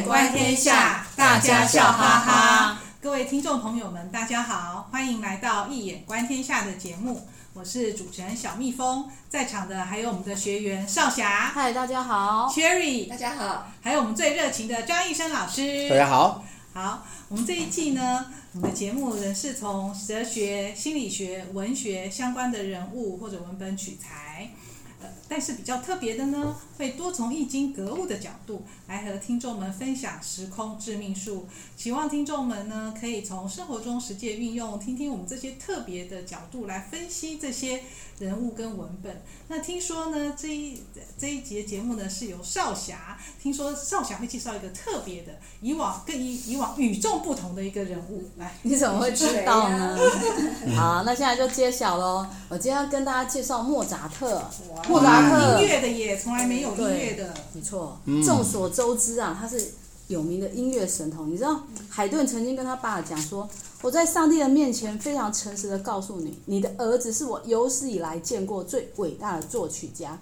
眼观天下，大家笑哈哈。各位听众朋友们，大家好，欢迎来到《一眼观天下》的节目。我是主持人小蜜蜂，在场的还有我们的学员少霞，嗨，大家好；Cherry，大家好；还有我们最热情的张艺生老师，大家好。好，我们这一季呢，我们的节目仍是从哲学、心理学、文学相关的人物或者文本取材。但是比较特别的呢，会多从易经格物的角度来和听众们分享时空致命术，希望听众们呢可以从生活中实际运用，听听我们这些特别的角度来分析这些人物跟文本。那听说呢，这一这一节节目呢是由少侠，听说少侠会介绍一个特别的，以往更以以往与众不同的一个人物。来，你怎么会知道呢？好，那现在就揭晓喽。我今天要跟大家介绍莫扎特。莫扎特音乐的也从来没有音乐的，没错。众所周知啊，他是有名的音乐神童。你知道，海顿曾经跟他爸讲说：“我在上帝的面前非常诚实的告诉你，你的儿子是我有史以来见过最伟大的作曲家。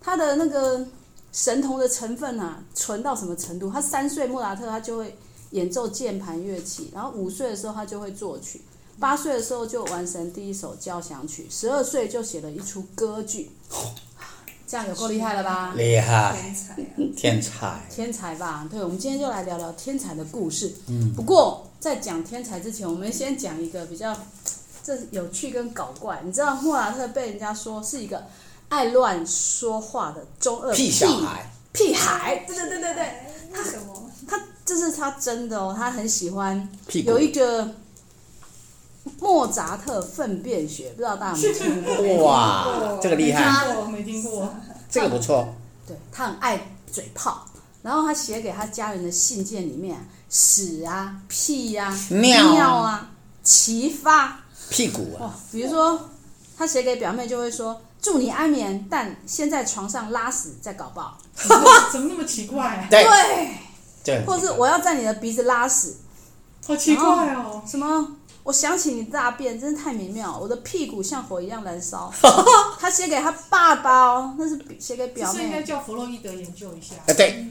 他的那个神童的成分啊，纯到什么程度？他三岁，莫扎特他就会演奏键盘乐器，然后五岁的时候他就会作曲，八岁的时候就完成第一首交响曲，十二岁就写了一出歌剧。”这样有够厉害了吧？厉害，天才，天才，天才吧？对，我们今天就来聊聊天才的故事。嗯，不过在讲天才之前，我们先讲一个比较这有趣跟搞怪。你知道莫拉特被人家说是一个爱乱说话的中二屁小孩，屁孩。对对对对对，他什么？他这是他真的哦，他很喜欢有一个。莫扎特粪便学，不知道大家有没有听过？哇，这个厉害！我没听过。这个不错。对，他很爱嘴炮，然后他写给他家人的信件里面，屎啊、屁呀、啊、尿啊、齐发屁股啊。比如说，他写给表妹就会说：“祝你安眠，但先在床上拉屎再搞爆。”怎么那么奇怪啊？对对，或是我要在你的鼻子拉屎，好奇怪哦。什么？我想起你大便真是太美妙，我的屁股像火一样燃烧。他写给他爸爸哦，那是写给表妹。这应该叫弗洛伊德研究一下。啊，对。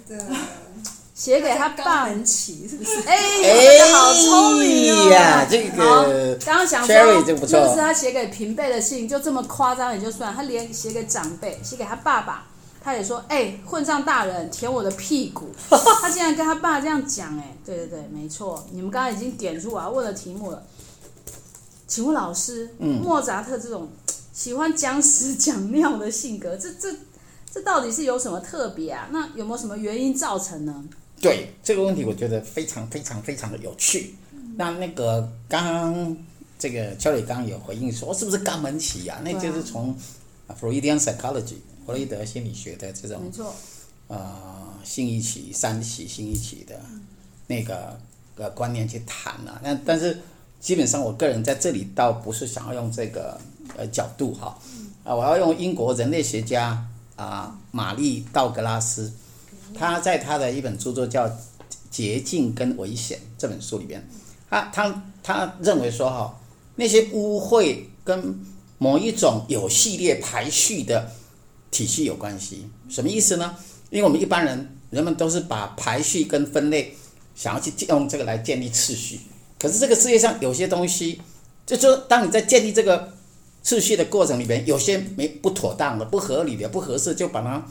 写给他爸。肛门期是不是？哎，哎，好聪明呀，这个。刚刚想说，这不是他写给平辈的信，就这么夸张也就算，他连写给长辈，写给他爸爸，他也说，哎，混账大人，舔我的屁股。他竟然跟他爸这样讲，哎，对对对，没错，你们刚刚已经点出我要问的题目了。请问老师，嗯、莫扎特这种喜欢讲屎讲尿的性格，这这这到底是有什么特别啊？那有没有什么原因造成呢？对这个问题，我觉得非常非常非常的有趣。嗯、那那个刚刚这个邱磊刚刚有回应说，是不是肛门期啊？那就是从 Freudian psychology 弗洛伊德心理学的这种没错，呃，性欲期三期性一期的那个呃观念去谈啊。那但是。基本上，我个人在这里倒不是想要用这个呃角度哈，啊，我要用英国人类学家啊玛丽道格拉斯，他在他的一本著作叫《洁净跟危险》这本书里边，他他他认为说哈，那些污秽跟某一种有系列排序的体系有关系，什么意思呢？因为我们一般人人们都是把排序跟分类想要去用这个来建立次序。可是这个世界上有些东西，就说当你在建立这个秩序的过程里边，有些没不妥当的、不合理的、不合适，就把它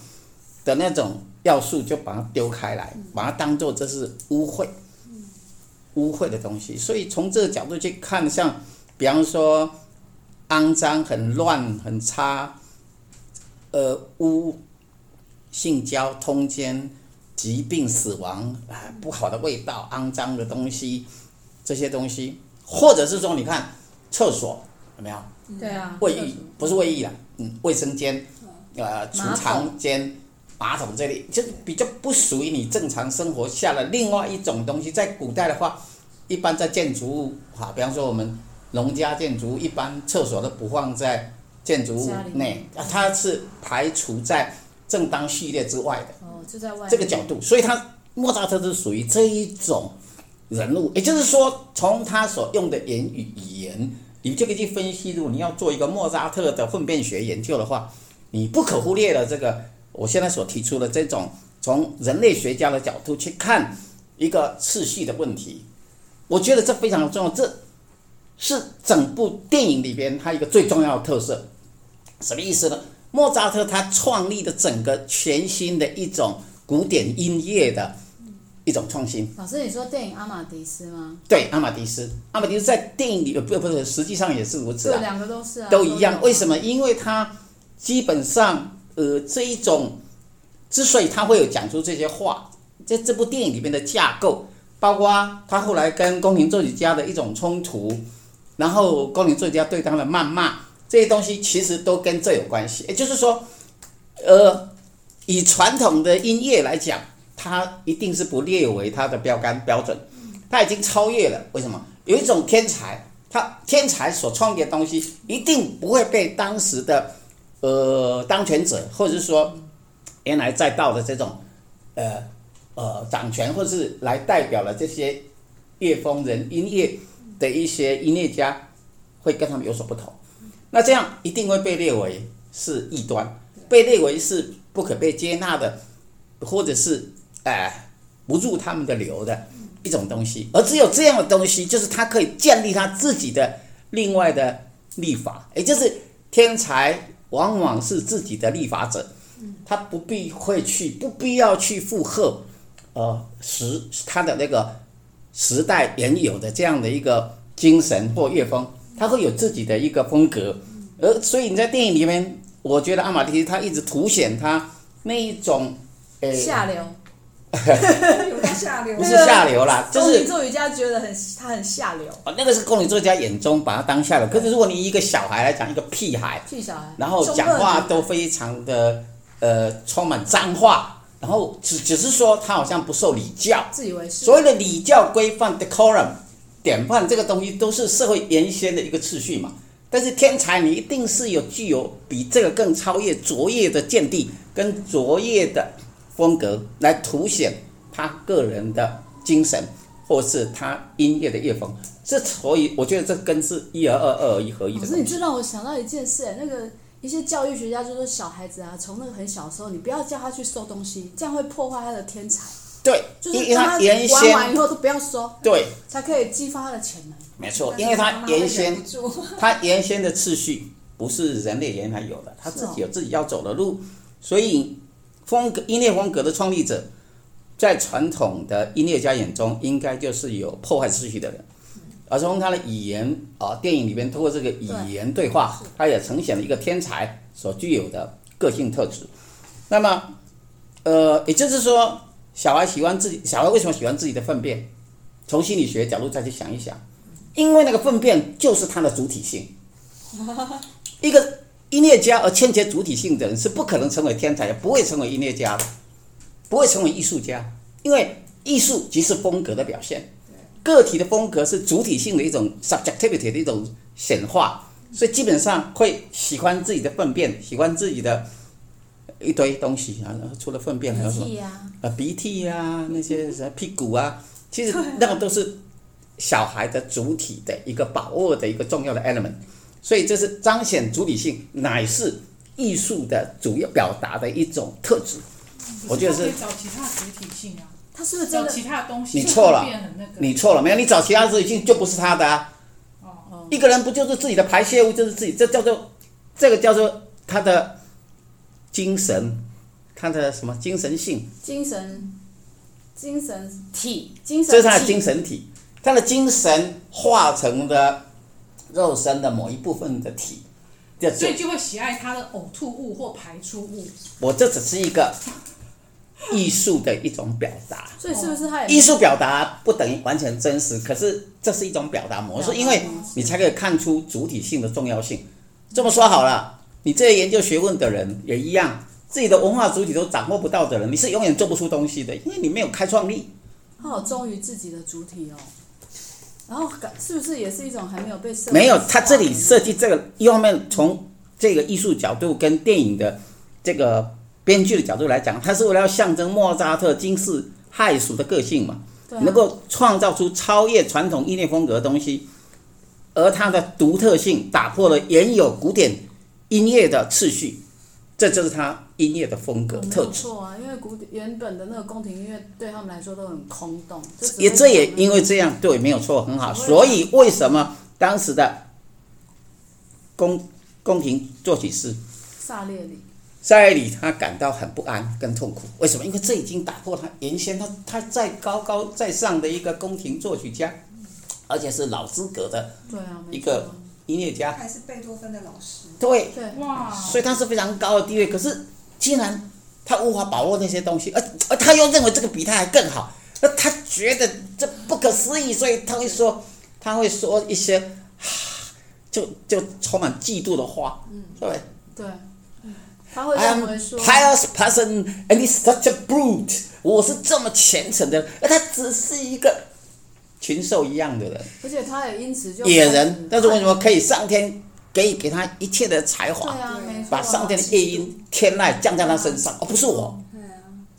的那种要素就把它丢开来，把它当做这是污秽、污秽的东西。所以从这个角度去看，像比方说肮脏、很乱、很差，呃，污、性交、通奸、疾病、死亡啊，不好的味道、肮脏的东西。这些东西，或者是说，你看厕所有没有？对啊，卫浴不是卫浴了，嗯，卫生间，呃，储藏间、马桶这里，就比较不属于你正常生活下的另外一种东西。在古代的话，一般在建筑物，哈，比方说我们农家建筑物，一般厕所都不放在建筑物内，它是排除在正当序列之外的。哦，就在外。这个角度，所以它莫扎特是属于这一种。人物，也就是说，从他所用的言语语言，你就可以去分析。如果你要做一个莫扎特的粪便学研究的话，你不可忽略的这个，我现在所提出的这种从人类学家的角度去看一个次序的问题。我觉得这非常重要，这是整部电影里边它一个最重要的特色。什么意思呢？莫扎特他创立的整个全新的一种古典音乐的一种创新。老师，你说电影《阿玛迪斯》吗？对，阿玛迪斯，阿玛迪斯在电影里不不是，实际上也是如此啊。对，两个都是啊，都一样。都为什么？因为他基本上呃这一种，之所以他会有讲出这些话，在这部电影里面的架构，包括他后来跟宫廷作曲家的一种冲突，然后宫廷作曲家对他的谩骂。这些东西其实都跟这有关系，也就是说，呃，以传统的音乐来讲，它一定是不列为它的标杆标准，它已经超越了。为什么？有一种天才，他天才所创立的东西一定不会被当时的呃当权者，或者是说原来在道的这种呃呃掌权，或者是来代表了这些乐风人音乐的一些音乐家，会跟他们有所不同。那这样一定会被列为是异端，被列为是不可被接纳的，或者是、呃、不入他们的流的一种东西。而只有这样的东西，就是他可以建立他自己的另外的立法，也就是天才往往是自己的立法者，他不必会去，不必要去附和，呃时他的那个时代原有的这样的一个精神或乐风。他会有自己的一个风格，而所以你在电影里面，我觉得阿玛迪他一直凸显他那一种，下流，有他下流，不是下流啦，就是宫廷作曲家觉得很他很下流。哦，那个是宫廷作家眼中把他当下流，可是如果你一个小孩来讲，一个屁孩，屁小孩，然后讲话都非常的呃充满脏话，然后只只是说他好像不受礼教，自以为是，所谓的礼教规范 decorum。典范这个东西都是社会原先的一个次序嘛，但是天才你一定是有具有比这个更超越卓越的见地跟卓越的风格来凸显他个人的精神，或是他音乐的乐风。这所以我觉得这跟是一而二，二而一合一的。可是你这让我想到一件事，那个一些教育学家就说小孩子啊，从那个很小的时候，你不要叫他去收东西，这样会破坏他的天才。对，就是因为他玩完以后都不要收，对，才可以激发他的潜能。没错，因为他原先 他原先的次序不是人类原来有的，他自己有自己要走的路，所以风格音乐风格的创立者，在传统的音乐家眼中，应该就是有破坏秩序的人，而从他的语言啊，电影里边通过这个语言对话，他也呈现了一个天才所具有的个性特质。那么，呃，也就是说。小孩喜欢自己，小孩为什么喜欢自己的粪便？从心理学角度再去想一想，因为那个粪便就是他的主体性。一个音乐家而欠缺主体性的人是不可能成为天才，也不会成为音乐家的，不会成为艺术家，因为艺术即是风格的表现，个体的风格是主体性的一种 subjectivity 的一种显化，所以基本上会喜欢自己的粪便，喜欢自己的。一堆东西啊，除了粪便还有什么？啊，鼻涕呀、啊，那些什么屁股啊，其实那个都是小孩的主体的一个把握的一个重要的 element，所以这是彰显主体性，乃是艺术的主要表达的一种特质。我觉得是。找其他主体性啊，他是不是找其他的东西？你错了，你错了，没有，你找其他主体性就不是他的啊。哦。一个人不就是自己的排泄物，就是自己，这叫做这个叫做他的。精神，他的什么精神性？精神，精神体，精神体。这是他的精神体，他的精神化成的肉身的某一部分的体，所以就会喜爱它的呕吐物或排出物。我这只是一个艺术的一种表达。所以是不是他艺术表达不等于完全真实？可是这是一种表达模式，因为你才可以看出主体性的重要性。这么说好了。你这些研究学问的人也一样，自己的文化主体都掌握不到的人，你是永远做不出东西的，因为你没有开创力。他好忠于自己的主体哦，然后是不是也是一种还没有被设计？没有，他这里设计这个一方面从这个艺术角度跟电影的这个编剧的角度来讲，他是为了要象征莫扎特惊世骇俗的个性嘛，啊、能够创造出超越传统音乐风格的东西，而它的独特性打破了原有古典音乐的次序，这就是他音乐的风格没特质。啊，因为古典原本的那个宫廷音乐对他们来说都很空洞。也这也因为这样，对，没有错，很好。所以为什么当时的宫宫廷作曲师萨列里，萨列里他感到很不安跟痛苦？为什么？因为这已经打破他原先他他在高高在上的一个宫廷作曲家，而且是老资格的对啊，一个音乐家。还是贝多芬的老师。对，对哇，所以他是非常高的地位。可是既然他无法把握那些东西，而而他又认为这个比他还更好，那他觉得这不可思议，所以他会说，他会说一些，就就充满嫉妒的话，嗯对对，他会认为说，pious person and he's such a brute。我是这么虔诚的，而他只是一个禽兽一样的人，而且他也因此就野人。但是为什么可以上天给给他一切的才对华？啊，没错啊，把上天的夜因、天籁降在他身上，哦、不是我。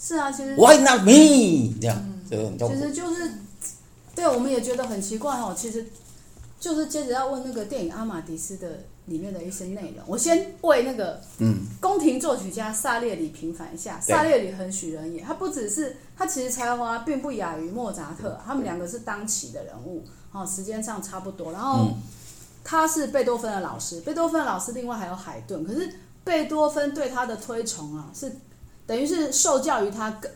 是啊，其实 Why not me？这样，这个很痛苦。其实就是，对，我们也觉得很奇怪哦。其实就是接着要问那个电影《阿玛迪斯》的里面的一些内容。我先为那个嗯，宫廷作曲家萨列里平反一下。对萨列里很许人也，他不只是他其实才华并不亚于莫扎特，他们两个是当期的人物，哦，时间上差不多。然后嗯他是贝多芬的老师，贝多芬的老师另外还有海顿，可是贝多芬对他的推崇啊，是等于是受教于他更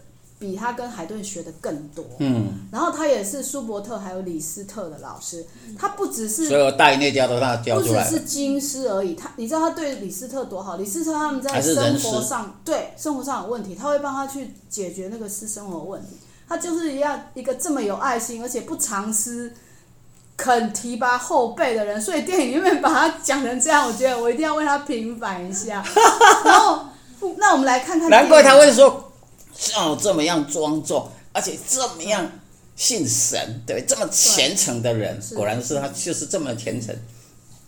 比他跟海顿学的更多。嗯，然后他也是舒伯特还有李斯特的老师，他不只是所有大音乐家都他教不只出来了。是金师而已，他你知道他对李斯特多好？李斯特他们在生活上对生活上有问题，他会帮他去解决那个私生活问题。他就是要一个这么有爱心，而且不藏私、肯提拔后辈的人。所以电影里面把他讲成这样，我觉得我一定要为他平反一下。然后，那我们来看看，难怪他会说像我这么样庄重，而且这么样信神，对，这么虔诚的人，果然是他就是这么虔诚，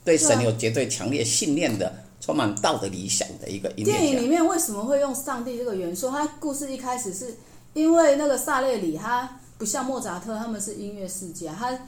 对神有绝对强烈信念的，充满道德理想的一个音电影里。面为什么会用上帝这个元素？他故事一开始是因为那个萨列里，他不像莫扎特，他们是音乐世家，他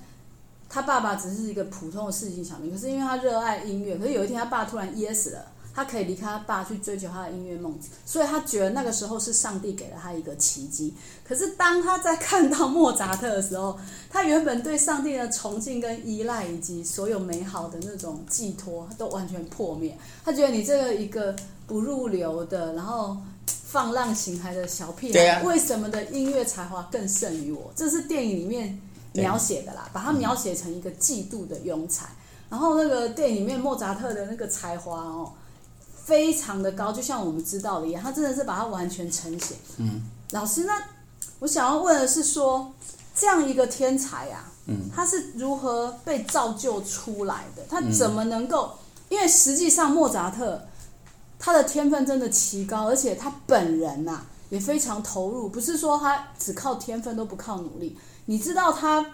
他爸爸只是一个普通的市井小民，可是因为他热爱音乐，可是有一天他爸突然噎死了，他可以离开他爸去追求他的音乐梦，所以他觉得那个时候是上帝给了他一个奇迹。可是当他在看到莫扎特的时候，他原本对上帝的崇敬跟依赖，以及所有美好的那种寄托，都完全破灭。他觉得你这个一个不入流的，然后放浪形骸的小屁孩，啊为什么的音乐才华更胜于我？这是电影里面描写的啦，把他描写成一个嫉妒的庸才。然后那个电影里面莫扎特的那个才华哦，非常的高，就像我们知道的一样，他真的是把它完全呈现。嗯，老师，那我想要问的是说，这样一个天才啊，嗯，他是如何被造就出来的？他怎么能够？因为实际上莫扎特他的天分真的奇高，而且他本人呐、啊、也非常投入，不是说他只靠天分都不靠努力。你知道他，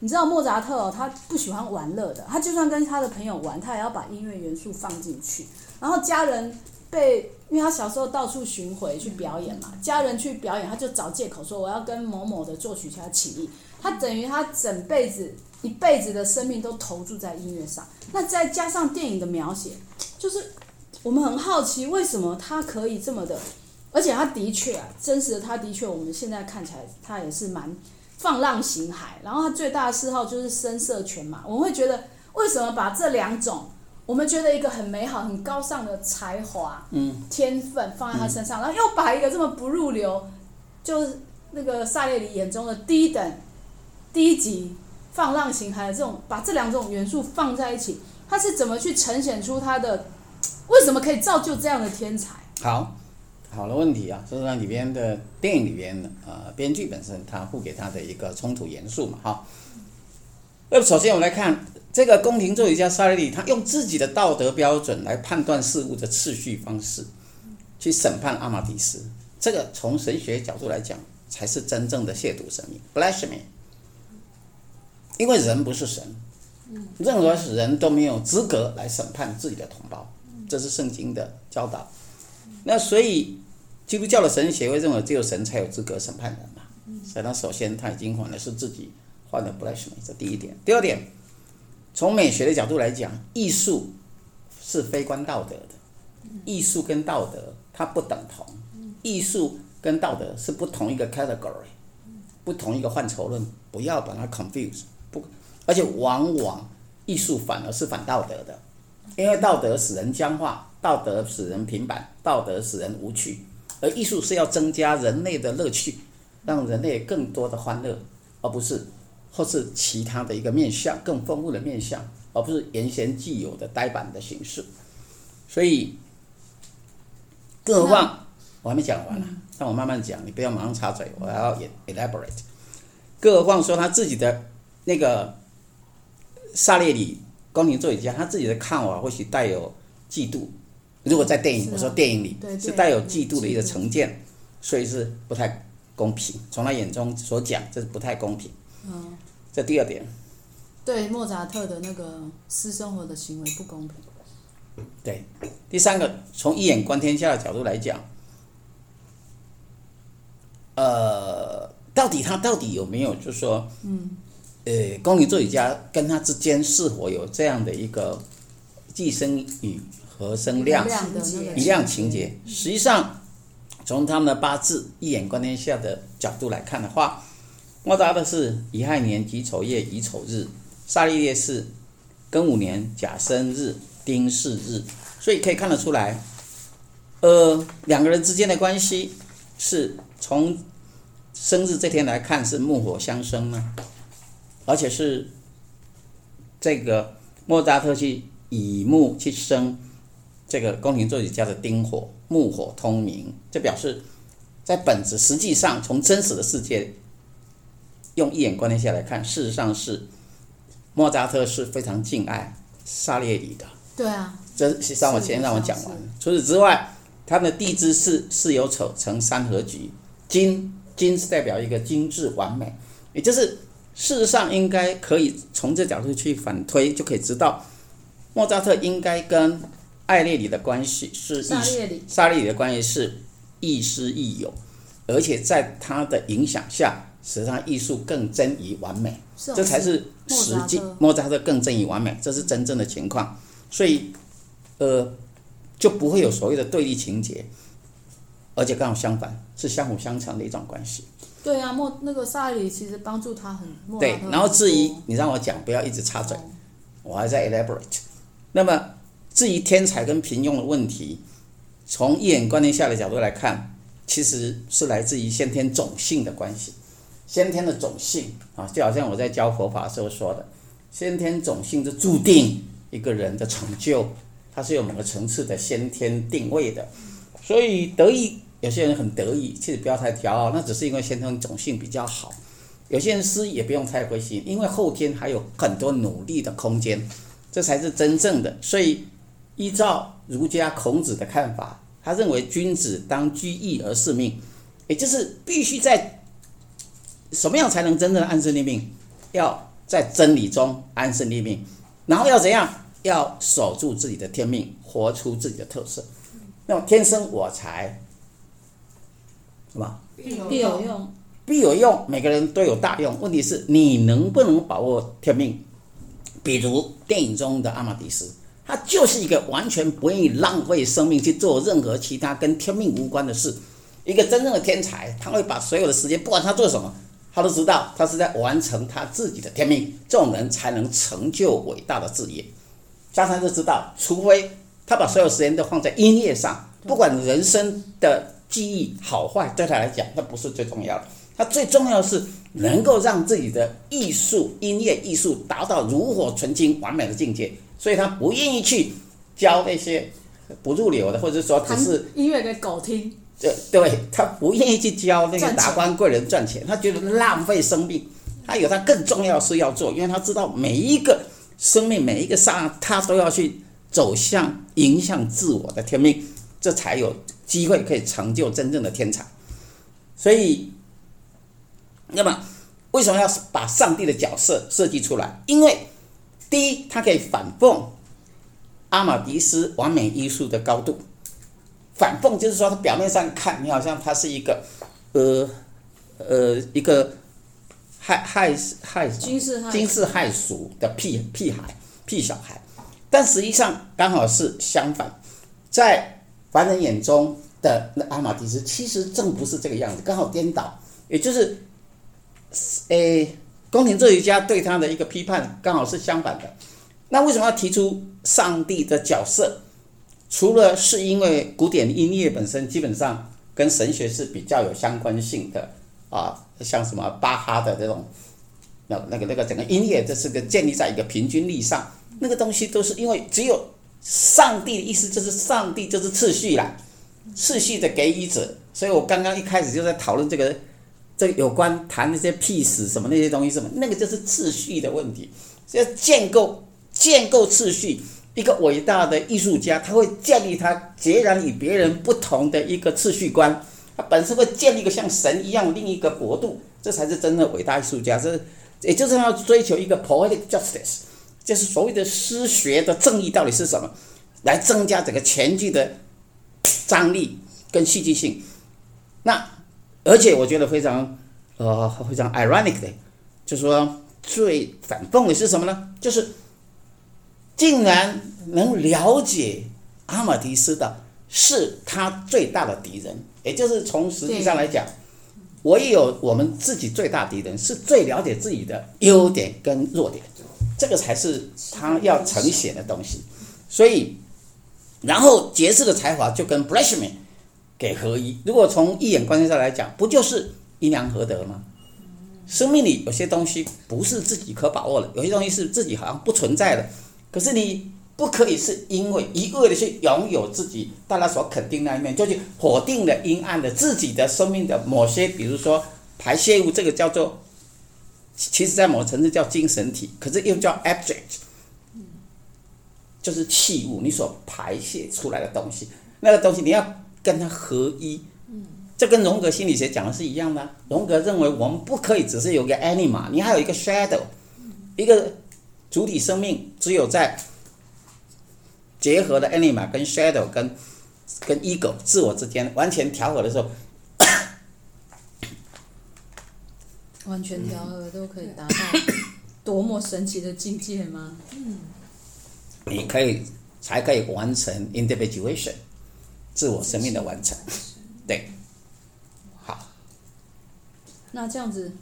你知道莫扎特哦，他不喜欢玩乐的，他就算跟他的朋友玩，他也要把音乐元素放进去。然后家人被，因为他小时候到处巡回去表演嘛，家人去表演，他就找借口说我要跟某某的作曲家起义。他等于他整辈子一辈子的生命都投注在音乐上。那再加上电影的描写，就是我们很好奇为什么他可以这么的，而且他的确啊，真实的他的确，我们现在看起来他也是蛮放浪形骸。然后他最大的嗜好就是声色犬马。我们会觉得为什么把这两种？我们觉得一个很美好、很高尚的才华、嗯，天分放在他身上，然后又把一个这么不入流，就是那个萨列里眼中的低等、低级、放浪形骸的这种，把这两种元素放在一起，他是怎么去呈现出他的？为什么可以造就这样的天才？好，好的问题啊，就是那里边的电影里边的呃，编剧本身他赋给他的一个冲突元素嘛，哈。那首先我们来看。这个宫廷作曲家萨利里，他用自己的道德标准来判断事物的次序方式，去审判阿玛迪斯。这个从神学角度来讲，才是真正的亵渎神明 （blasphemy）。因为人不是神，任何人都没有资格来审判自己的同胞，这是圣经的教导。那所以，基督教的神学会认为只有神才有资格审判人嘛？所以，他首先他已经犯了是自己犯的 blasphemy，这第一点。第二点。从美学的角度来讲，艺术是非关道德的，艺术跟道德它不等同，艺术跟道德是不同一个 category，不同一个范畴论，不要把它 confuse。不，而且往往艺术反而是反道德的，因为道德使人僵化，道德使人平板，道德使人无趣，而艺术是要增加人类的乐趣，让人类更多的欢乐，而不是或是其他的一个面向更丰富的面向，而不是原先既有的呆板的形式。所以，更何况我还没讲完呢，让我慢慢讲，你不要马上插嘴，我还要 elaborate。更何况说他自己的那个萨列里宫廷作曲家，他自己的看法或许带有嫉妒。如果在电影，我说电影里是带有嫉妒的一个成见，所以是不太公平。从他眼中所讲，这是不太公平。嗯，这第二点。对莫扎特的那个私生活的行为不公平。对，第三个，从一眼观天下的角度来讲，呃，到底他到底有没有，就是说，嗯，呃，宫廷作曲家跟他之间是否有这样的一个既生瑜，何生亮一样情节？实际上，从他们的八字一眼观天下的角度来看的话，莫扎特是乙亥年己丑月乙丑日，萨利叶是庚午年甲申日。丁巳日，所以可以看得出来，呃，两个人之间的关系是从生日这天来看是木火相生呢，而且是这个莫扎特去以木去生这个宫廷作曲家的丁火，木火通明，这表示在本质实际上从真实的世界用一眼观念下来看，事实上是莫扎特是非常敬爱萨列里的。对啊，这让我先让我讲完。除此之外，他们的地支是巳酉丑成三合局，金金是代表一个精致完美，也就是事实上应该可以从这角度去反推，就可以知道莫扎特应该跟艾列里的关系是萨列里，萨列里的关系是亦师亦友，而且在他的影响下，使他艺术更臻于完美，这才是实际莫扎特更臻于完美，这是真正的情况。所以，呃，就不会有所谓的对立情节，而且刚好相反，是相辅相成的一种关系。对啊，莫那个萨里其实帮助他很。莫对，然后至于你让我讲，不要一直插嘴，哦、我还在 elaborate。那么至于天才跟平庸的问题，从一眼观天下的角度来看，其实是来自于先天种姓的关系。先天的种姓啊，就好像我在教佛法时候说的，先天种姓是注定。一个人的成就，它是有某个层次的先天定位的，所以得意，有些人很得意，其实不要太骄傲，那只是因为先天种性比较好。有些人失意也不用太灰心，因为后天还有很多努力的空间，这才是真正的。所以依照儒家孔子的看法，他认为君子当居易而事命，也就是必须在什么样才能真正的安身立命？要在真理中安身立命，然后要怎样？要守住自己的天命，活出自己的特色。那么天生我材，是吧？必有用，必有用。每个人都有大用，问题是你能不能把握天命？比如电影中的阿玛迪斯，他就是一个完全不愿意浪费生命去做任何其他跟天命无关的事。一个真正的天才，他会把所有的时间，不管他做什么，他都知道他是在完成他自己的天命。这种人才能成就伟大的事业。加上就知道，除非他把所有时间都放在音乐上，不管人生的记忆好坏，对他来讲，那不是最重要的。他最重要的是能够让自己的艺术、音乐艺术达到炉火纯青、完美的境界，所以他不愿意去教那些不入流的，或者说只是音乐给狗听。对，对他不愿意去教那个达官贵人赚钱，他觉得浪费生命。他有他更重要的事要做，因为他知道每一个。生命每一个刹，他都要去走向影响自我的天命，这才有机会可以成就真正的天才。所以，那么为什么要把上帝的角色设计出来？因为第一，他可以反讽阿玛迪斯完美艺术的高度。反讽就是说，他表面上看你好像他是一个，呃，呃，一个。害害害惊世骇俗的屁屁孩屁小孩，但实际上刚好是相反，在凡人眼中的那阿玛迪斯，其实正不是这个样子，刚好颠倒，也就是，诶，宫廷哲学家对他的一个批判刚好是相反的。那为什么要提出上帝的角色？除了是因为古典音乐本身基本上跟神学是比较有相关性的啊，像什么巴哈的这种，那那个那个整个音乐，这是个建立在一个平均力上，那个东西都是因为只有上帝的意思就是上帝就是次序啦，次序的给予者，所以我刚刚一开始就在讨论这个，这有关谈那些 peace 什么那些东西什么，那个就是次序的问题，要建构建构次序。一个伟大的艺术家，他会建立他截然与别人不同的一个次序观，他本身会建立一个像神一样另一个国度，这才是真的伟大艺术家。这也就是要追求一个 poetic justice，就是所谓的诗学的正义到底是什么，来增加整个全剧的张力跟戏剧性。那而且我觉得非常呃非常 ironic 的，就是说最反讽的是什么呢？就是。竟然能了解阿玛迪斯的，是他最大的敌人，也就是从实际上来讲，我也有我们自己最大敌人是最了解自己的优点跟弱点，这个才是他要呈现的东西。所以，然后杰斯的才华就跟 Blashman 给合一。如果从一眼观念上来讲，不就是阴阳合德吗？生命里有些东西不是自己可把握的，有些东西是自己好像不存在的。可是你不可以是因为一味的去拥有自己大家所肯定那一面，就去否定了阴暗的自己的生命的某些，比如说排泄物，这个叫做，其实在某层次叫精神体，可是又叫 abject，就是器物，你所排泄出来的东西，那个东西你要跟它合一，这跟荣格心理学讲的是一样的。荣格认为我们不可以只是有个 anima，你还有一个 shadow，一个。主体生命只有在结合的 anima 跟 shadow 跟跟 ego 自我之间完全调和的时候，完全调和都可以达到多么神奇的境界吗？嗯，你可以才可以完成 individuation 自我生命的完成，对，好，那这样子。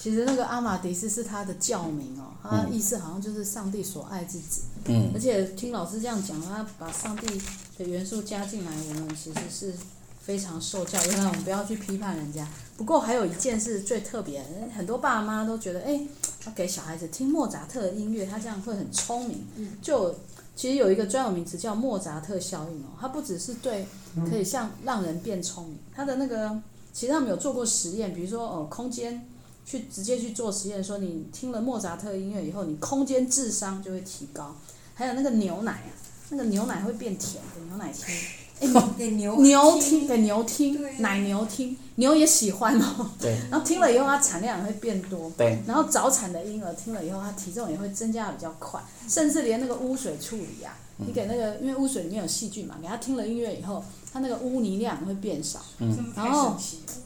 其实那个阿玛迪斯是他的教名哦，他的意思好像就是上帝所爱之子。嗯。而且听老师这样讲，他把上帝的元素加进来，我们其实是非常受教。原来我们不要去批判人家。不过还有一件事最特别，很多爸妈都觉得，哎，要给小孩子听莫扎特的音乐，他这样会很聪明。就其实有一个专有名词叫莫扎特效应哦，它不只是对，可以像让人变聪明。他的那个，其实他们有做过实验，比如说哦，空间。去直接去做实验，说你听了莫扎特音乐以后，你空间智商就会提高。还有那个牛奶啊，那个牛奶会变甜，给牛奶 听。哎，给牛牛听，给牛听，奶牛听，牛也喜欢哦。对。然后听了以后，它产量也会变多。对。然后早产的婴儿听了以后，它体重也会增加的比较快，甚至连那个污水处理啊，你给那个，因为污水里面有细菌嘛，给它听了音乐以后。它那个污泥量会变少，嗯，然后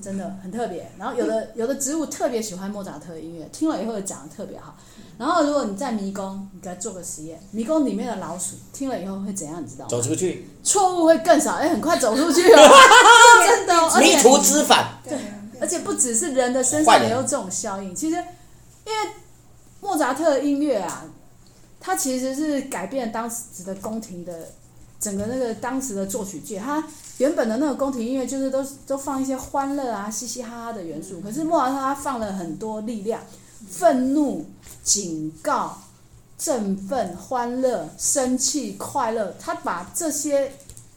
真的很特别。然后有的有的植物特别喜欢莫扎特的音乐，听了以后长得特别好。然后如果你在迷宫，你再做个实验，迷宫里面的老鼠听了以后会怎样？你知道吗？走出去。错误会更少，哎，很快走出去了，真的。迷途知返。对，而且不只是人的身上也有这种效应。其实，因为莫扎特的音乐啊，它其实是改变当时的宫廷的。整个那个当时的作曲界，他原本的那个宫廷音乐就是都都放一些欢乐啊、嘻嘻哈哈的元素。可是莫扎特他放了很多力量，愤怒、警告、振奋、欢乐、生气、快乐，他把这些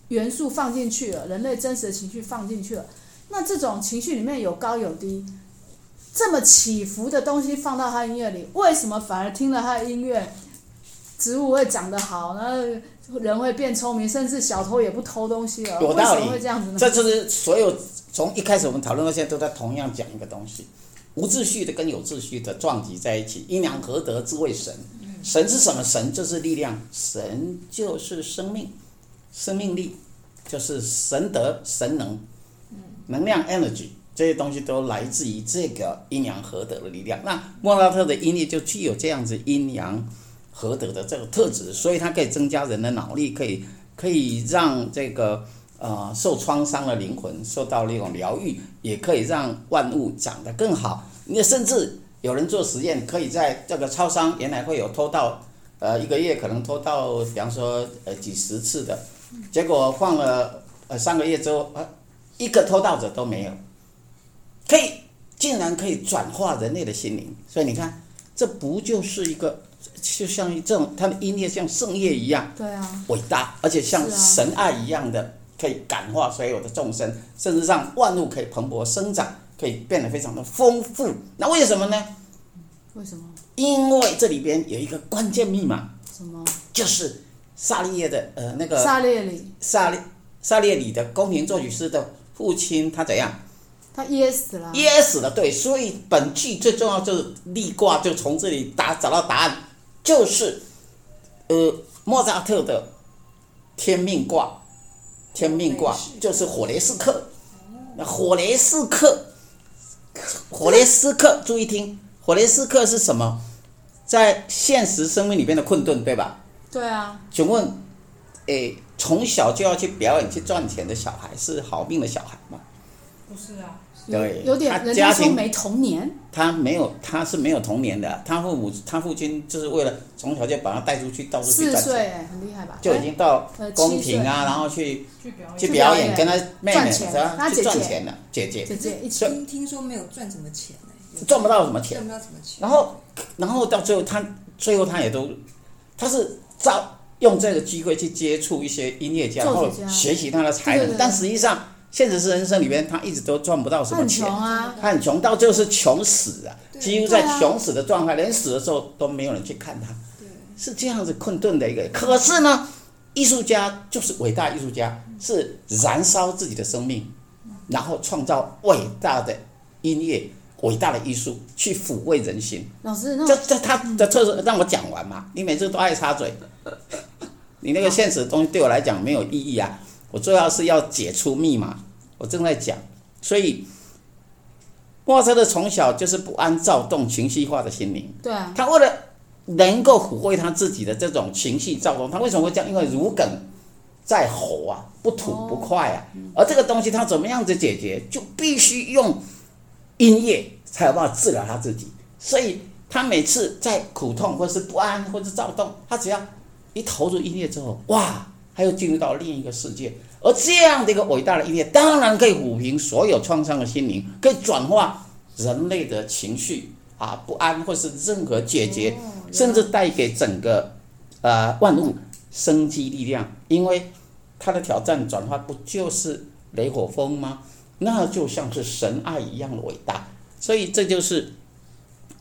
元素放进去了，人类真实的情绪放进去了。那这种情绪里面有高有低，这么起伏的东西放到他音乐里，为什么反而听了他的音乐，植物会长得好呢？人会变聪明，甚至小偷也不偷东西了。有道理，为什么会这样子呢？这就是所有从一开始我们讨论到现在都在同样讲一个东西：无秩序的跟有秩序的撞击在一起，阴阳合德之谓神。神是什么？神就是力量，神就是生命，生命力就是神德、神能、能量 （energy） 这些东西都来自于这个阴阳合德的力量。那莫拉特的音乐就具有这样子阴阳。合德的这个特质，所以它可以增加人的脑力，可以可以让这个呃受创伤的灵魂受到那种疗愈，也可以让万物长得更好。你甚至有人做实验，可以在这个超商原来会有偷盗，呃一个月可能偷盗，比方说呃几十次的，结果放了呃三个月之后，呃一个偷盗者都没有，可以竟然可以转化人类的心灵。所以你看，这不就是一个？就像这种，他的音乐像圣乐一样，对啊，伟大，而且像神爱一样的，可以感化所有的众生，甚至让万物可以蓬勃生长，可以变得非常的丰富。那为什么呢？为什么？因为这里边有一个关键密码，什么？就是萨利叶的呃那个萨列里，萨列萨列里的宫廷作曲师的父亲，他怎样？他噎死了。噎死了，对。所以本剧最重要就是立卦，就从这里答找到答案。就是，呃，莫扎特的天命卦，天命卦就是火雷斯克。那火雷斯克，火雷斯克，注意听，火雷斯克是什么？在现实生命里边的困顿，对吧？对啊。请问，诶，从小就要去表演去赚钱的小孩是好命的小孩吗？不是啊。对，有点人家说没童年，他没有，他是没有童年的。他父母，他父亲就是为了从小就把他带出去，到处去赚钱。四岁，很厉害吧？就已经到宫廷啊，然后去去表演，跟他妹妹是吧？去赚钱了，姐姐。姐姐。听听说没有赚什么钱呢？赚不到什么钱。赚不到什么钱。然后，然后到最后，他最后他也都，他是照用这个机会去接触一些音乐家，然后学习他的才能，但实际上。现实是人生里面，他一直都赚不到什么钱，很穷啊，他很穷，到最后是穷死啊，几乎在穷死的状态，连死的时候都没有人去看他，是这样子困顿的一个。可是呢，艺术家就是伟大艺术家，是燃烧自己的生命，然后创造伟大的音乐、伟大的艺术，去抚慰人心。老师，那这这他的特色，让我讲完嘛，你每次都爱插嘴，你那个现实的东西对我来讲没有意义啊。我主要是要解出密码，我正在讲，所以莫扎特从小就是不安、躁动、情绪化的心灵。对啊。他为了能够抚慰他自己的这种情绪躁动，他为什么会这样？因为如鲠在喉啊，不吐不快啊。而这个东西他怎么样子解决？就必须用音乐才有办法治疗他自己。所以他每次在苦痛或是不安或是躁动，他只要一投入音乐之后，哇！他又进入到另一个世界，而这样的一个伟大的音乐，当然可以抚平所有创伤的心灵，可以转化人类的情绪啊，不安或是任何解决，甚至带给整个呃万物生机力量。因为它的挑战转化不就是雷火风吗？那就像是神爱一样的伟大。所以这就是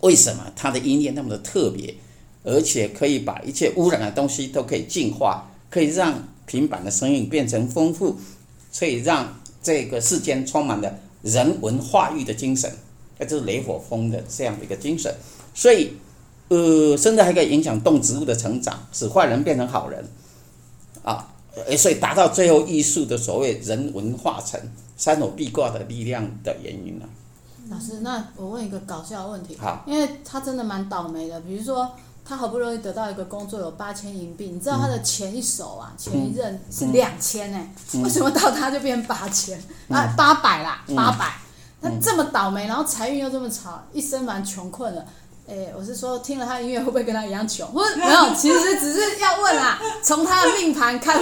为什么它的音乐那么的特别，而且可以把一切污染的东西都可以净化。可以让平板的声音变成丰富，所以让这个世间充满了人文化育的精神，那就是雷火风的这样的一个精神。所以，呃，甚至还可以影响动植物的成长，使坏人变成好人，啊，所以达到最后艺术的所谓人文化成三偶壁挂的力量的原因呢。老师，那我问一个搞笑的问题，好，因为他真的蛮倒霉的，比如说。他好不容易得到一个工作，有八千银币。你知道他的前一手啊，前一任是两千呢？为什么到他就变八千？啊，八百啦，八百。他这么倒霉，然后财运又这么差，一生蛮穷困的。哎，我是说，听了他的音乐会不会跟他一样穷？不是，没有，其实只是要问啊，从他的命盘看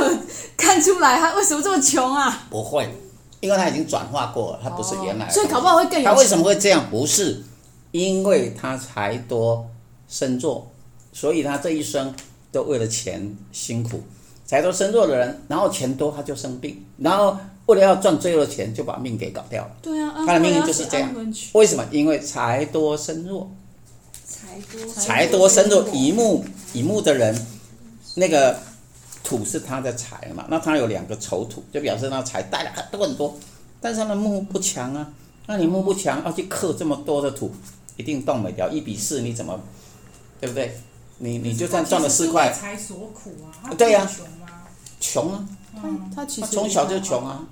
看出来，他为什么这么穷啊？不会，因为他已经转化过了，他不是原来。所以搞不好会更有。他为什么会这样？不是，因为他财多身弱。所以他这一生都为了钱辛苦，财多身弱的人，然后钱多他就生病，然后为了要赚最多的钱就把命给搞掉了。对啊，他的命运就是这样。为什么？因为财多身弱。财多。财多身弱，乙木乙木的人，那个土是他的财嘛，那他有两个丑土，就表示那财带来很多很多，但是他的木不强啊，那你木不强，要去克这么多的土，一定动不了。一比四你怎么，对不对？你你就算赚了四块，财所苦啊，对呀，穷啊，穷啊，他他其实从小就穷啊，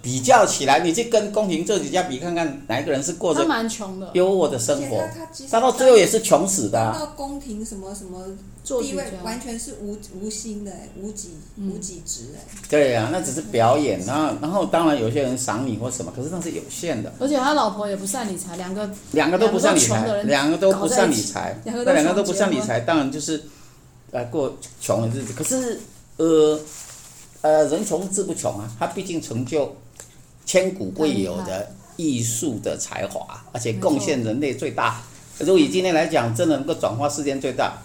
比较起来，你去跟宫廷这几家比看看，哪一个人是过他着蛮穷的，优渥的生活？他他他到最后也是穷死的到宫廷什么什么地位完全是无无心的哎，无己嗯无己值哎。对呀、那只是表演，然后然后当然有些人赏你或什么，可是那是有限的。而且他老婆也不善理财，两个两个都不善理财，两个都不善理财那两个都不善理财，当然就是，呃，过穷的日子。可是，呃，呃，人穷志不穷啊，他毕竟成就千古未有的艺术的才华，而且贡献人类最大。如果以今天来讲，真的能够转化世界最大，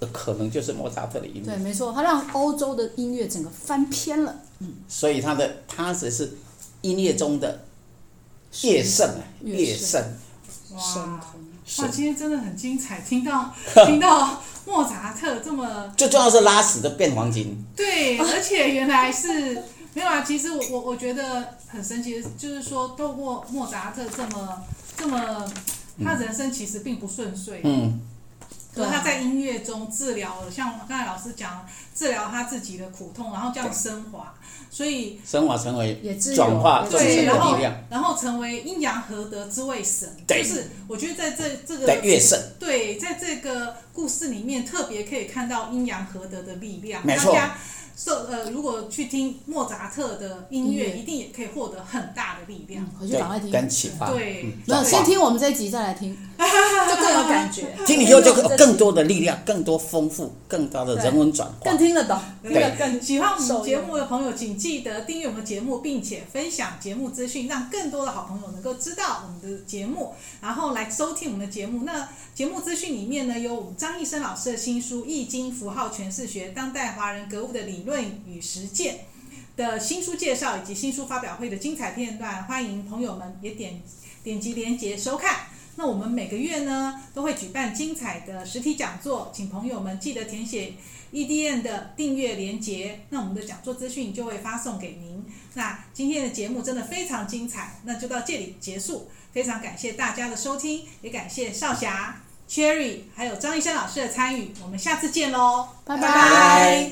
的可能就是莫扎特的音乐。对，没错，他让欧洲的音乐整个翻篇了。嗯所以他的他只是音乐中的乐圣啊，乐乐圣哇童，哇，今天真的很精彩，听到 听到莫扎特这么最重要是拉屎的变黄金。对，而且原来是没有啊。其实我我我觉得很神奇的，就是说透过莫扎特这么这么，他人生其实并不顺遂，嗯。可是他在音乐中治疗了，像刚才老师讲，治疗他自己的苦痛，然后这样升华，所以升华成为也自由。转化也众生对，然后的力量。然后成为阴阳合德之谓神，就对是我觉得在这这个的乐圣。对，在这个故事里面特别可以看到阴阳合德的力量。没错。大家受呃，如果去听莫扎特的音乐，一定也可以获得很大的力量。回去赶快听。跟启发。对嗯没有，先听我们这一集再来听，就更有感觉。听以后就有更多的力量，更多丰富，更高的人文转化更。听得懂，对更喜欢我们节目的朋友，请记得订阅我们节目，并且分享节目资讯，让更多的好朋友能够知道我们的节目，然后来收听我们的节目。那节目资讯里面呢，有我们张易生老师的新书《易经符号诠释学：当代华人格物的理论与实践》的新书介绍，以及新书发表会的精彩片段，欢迎朋友们也点点击连接收看。那我们每个月呢都会举办精彩的实体讲座，请朋友们记得填写 EDN 的订阅连接，那我们的讲座资讯就会发送给您。那今天的节目真的非常精彩，那就到这里结束。非常感谢大家的收听，也感谢少侠、Cherry 还有张医生老师的参与。我们下次见喽，拜拜拜